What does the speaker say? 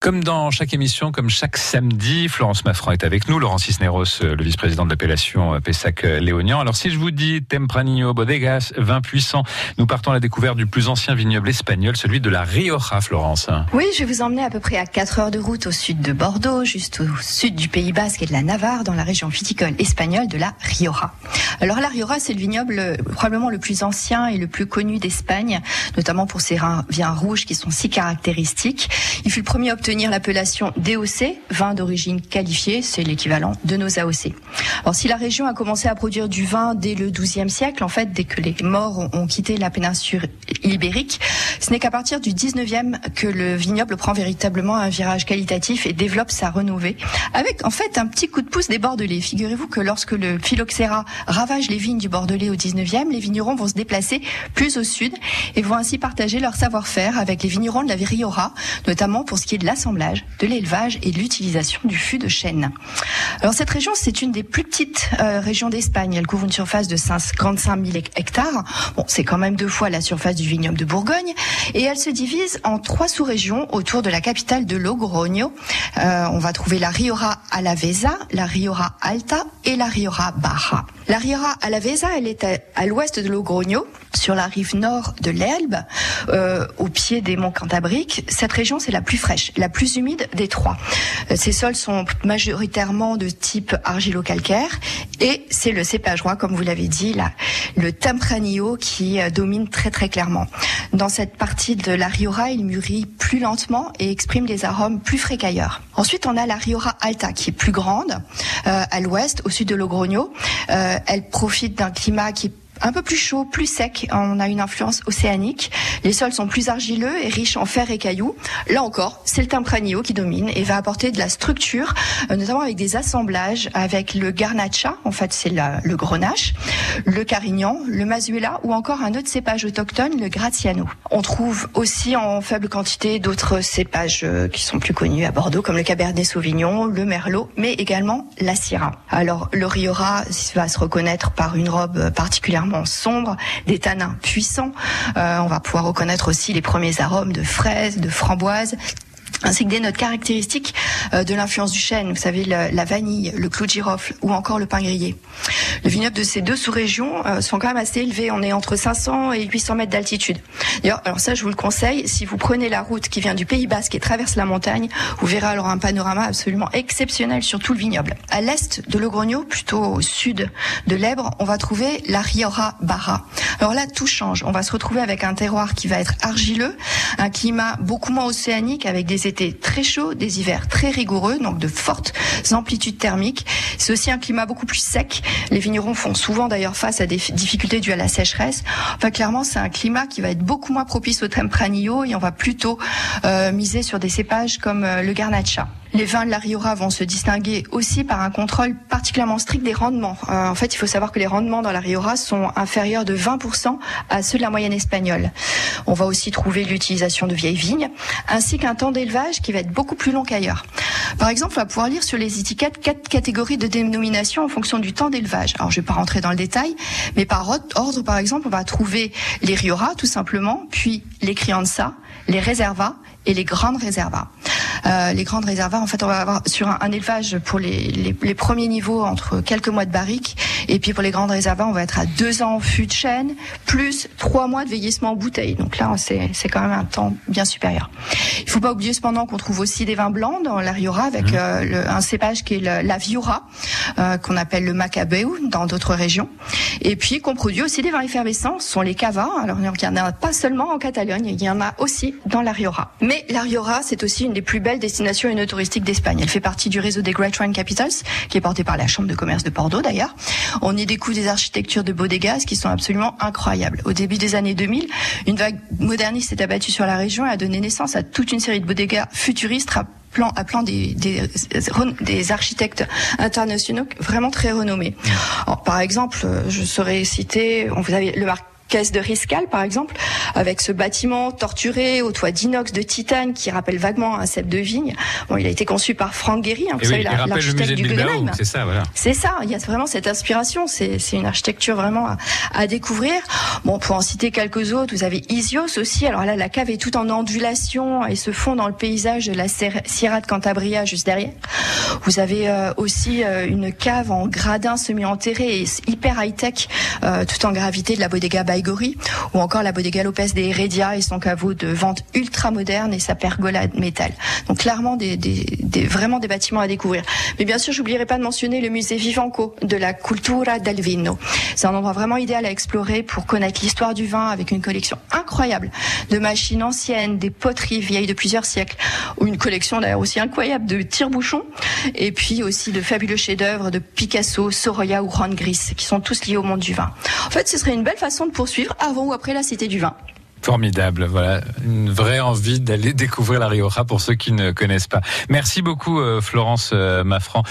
Comme dans chaque émission, comme chaque samedi, Florence Maffran est avec nous, Laurent Cisneros, euh, le vice-président de l'appellation euh, Pessac-Léognan. Alors si je vous dis Tempranillo Bodegas, vin puissant, nous partons à la découverte du plus ancien vignoble espagnol, celui de la Rioja, Florence. Oui, je vais vous emmener à peu près à 4 heures de route au sud de Bordeaux, juste au sud du Pays Basque et de la Navarre, dans la région viticole espagnole de la Rioja. Alors la Rioja, c'est le vignoble euh, probablement le plus ancien et le plus connu d'Espagne, notamment pour ses vins rouges qui sont si caractéristiques. Il fut le premier à obtenir l'appellation DOC, vin d'origine qualifiée, c'est l'équivalent de nos AOC. Alors si la région a commencé à produire du vin dès le XIIe siècle, en fait, dès que les morts ont, quitté la péninsule ibérique, ce n'est qu'à partir du XIXe que le vignoble prend véritablement un virage qualitatif et développe sa renouvée, avec en fait un petit coup de pouce des Bordelais. Figurez-vous que lorsque le phylloxéra ravage les vignes du Bordelais au XIXe, les vignerons vont se déplacer plus au sud et vont ainsi partager leur savoir-faire avec les vignerons de la Rioja, notamment pour ce qui est de la de l'élevage et de l'utilisation du fût de chêne. Alors cette région, c'est une des plus petites euh, régions d'Espagne. Elle couvre une surface de 55 000 hectares. Bon, c'est quand même deux fois la surface du vignoble de Bourgogne. Et elle se divise en trois sous-régions autour de la capitale de Logroño. Euh, on va trouver la Rioja Alavesa, la Rioja Alta et la Rioja Baja. La Rioja Alavesa, elle est à, l'ouest de Logroño, sur la rive nord de l'Elbe, euh, au pied des monts Cantabriques. Cette région, c'est la plus fraîche, la plus humide des trois. Euh, ces sols sont majoritairement de type argilo-calcaire et c'est le cépage roi, comme vous l'avez dit, le Tempranillo qui euh, domine très très clairement. Dans cette partie de la Rioja, il mûrit plus lentement et exprime des arômes plus frais qu'ailleurs. Ensuite, on a la Rioja Alta qui est plus grande, à l'ouest, au sud de Logroño. Elle profite d'un climat qui est un peu plus chaud, plus sec. On a une influence océanique. Les sols sont plus argileux et riches en fer et cailloux. Là encore, c'est le Tempranillo qui domine et va apporter de la structure, euh, notamment avec des assemblages avec le Garnacha, en fait c'est le Grenache, le Carignan, le Mazuela ou encore un autre cépage autochtone, le Graziano. On trouve aussi en faible quantité d'autres cépages euh, qui sont plus connus à Bordeaux comme le Cabernet Sauvignon, le Merlot, mais également la Syrah. Alors le Rioja va se reconnaître par une robe particulièrement sombre, des tanins puissants. Euh, on va pouvoir reconnaître aussi les premiers arômes de fraises, de framboises ainsi que des notes caractéristiques euh, de l'influence du chêne, vous savez, la, vanille, le clou de girofle ou encore le pain grillé. Le vignoble de ces deux sous-régions euh, sont quand même assez élevés, on est entre 500 et 800 mètres d'altitude. Alors ça je vous le conseille, si vous prenez la route qui vient du Pays Basque et traverse la montagne, vous verrez alors un panorama absolument exceptionnel sur tout le vignoble. À l'est de Logroño, plutôt au sud de l'Ebre, on va trouver la Rioja Barra. Alors là, tout change. On va se retrouver avec un terroir qui va être argileux, un climat beaucoup moins océanique avec des étés très chauds, des hivers très rigoureux, donc de fortes amplitudes thermiques. C'est aussi un climat beaucoup plus sec. Les vignerons font souvent d'ailleurs face à des difficultés dues à la sécheresse. Enfin, clairement, c'est un climat qui va être beaucoup moins propice au Tempranillo et on va plutôt euh, miser sur des cépages comme euh, le Garnacha. Les vins de la Rioja vont se distinguer aussi par un contrôle particulièrement strict des rendements. Euh, en fait, il faut savoir que les rendements dans la Rioja sont inférieurs de 20% à ceux de la moyenne espagnole. On va aussi trouver l'utilisation de vieilles vignes, ainsi qu'un temps d'élevage qui va être beaucoup plus long qu'ailleurs. Par exemple, on va pouvoir lire sur les étiquettes quatre catégories de dénomination en fonction du temps d'élevage. Alors, je vais pas rentrer dans le détail, mais par ordre, par exemple, on va trouver les Rioja, tout simplement, puis les Crianza, les Reserva et les grandes réservas. Euh, les grandes réservoirs, en fait, on va avoir sur un, élevage pour les, les, premiers niveaux entre quelques mois de barrique, et puis pour les grandes réservoirs, on va être à deux ans en fût de chêne, plus trois mois de vieillissement en bouteille. Donc là, c'est quand même un temps bien supérieur. Il faut pas oublier cependant qu'on trouve aussi des vins blancs dans la Riora avec mmh. euh, un cépage qui est la Viura, euh, qu'on appelle le Macabeu dans d'autres régions, et puis qu'on produit aussi des vins effervescents, ce sont les cava. Alors il n'y en a pas seulement en Catalogne, il y en a aussi dans la Riora. Mais la Riora, c'est aussi une des plus belles destination touristique d'Espagne. Elle fait partie du réseau des Great Wine Capitals, qui est porté par la Chambre de commerce de Bordeaux d'ailleurs. On y découvre des architectures de bodegas qui sont absolument incroyables. Au début des années 2000, une vague moderniste s'est abattue sur la région et a donné naissance à toute une série de bodegas futuristes appelant, appelant des, des, des, architectes internationaux vraiment très renommés. par exemple, je saurais citer, vous avez le marque caisse de Riscal, par exemple, avec ce bâtiment torturé au toit d'inox de titane qui rappelle vaguement un cep de vigne. Bon, il a été conçu par Franck Guéry, hein, vous savez, l'architecte du Guggenheim. C'est ça, voilà. C'est ça. Il y a vraiment cette inspiration. C'est une architecture vraiment à, à, découvrir. Bon, pour en citer quelques autres, vous avez Isios aussi. Alors là, la cave est toute en ondulation et se fond dans le paysage de la Sierra de Cantabria juste derrière. Vous avez euh, aussi euh, une cave en gradin semi-enterré et hyper high-tech, euh, tout en gravité de la bodega Ou encore la bodega Lopez de Heredia et son caveau de vente ultra moderne et sa pergola de métal. Donc clairement des, des, des vraiment des bâtiments à découvrir. Mais bien sûr, j'oublierai pas de mentionner le musée Vivanco de la Cultura del Vino. C'est un endroit vraiment idéal à explorer pour connaître l'histoire du vin avec une collection incroyable de machines anciennes, des poteries vieilles de plusieurs siècles, ou une collection d'ailleurs aussi incroyable de tire-bouchons, et puis aussi de fabuleux chefs-d'œuvre de Picasso, Sorolla ou Ron Gris, qui sont tous liés au monde du vin. En fait, ce serait une belle façon de poursuivre avant ou après la Cité du Vin. Formidable, voilà, une vraie envie d'aller découvrir la Rioja pour ceux qui ne connaissent pas. Merci beaucoup euh, Florence euh, Maffran.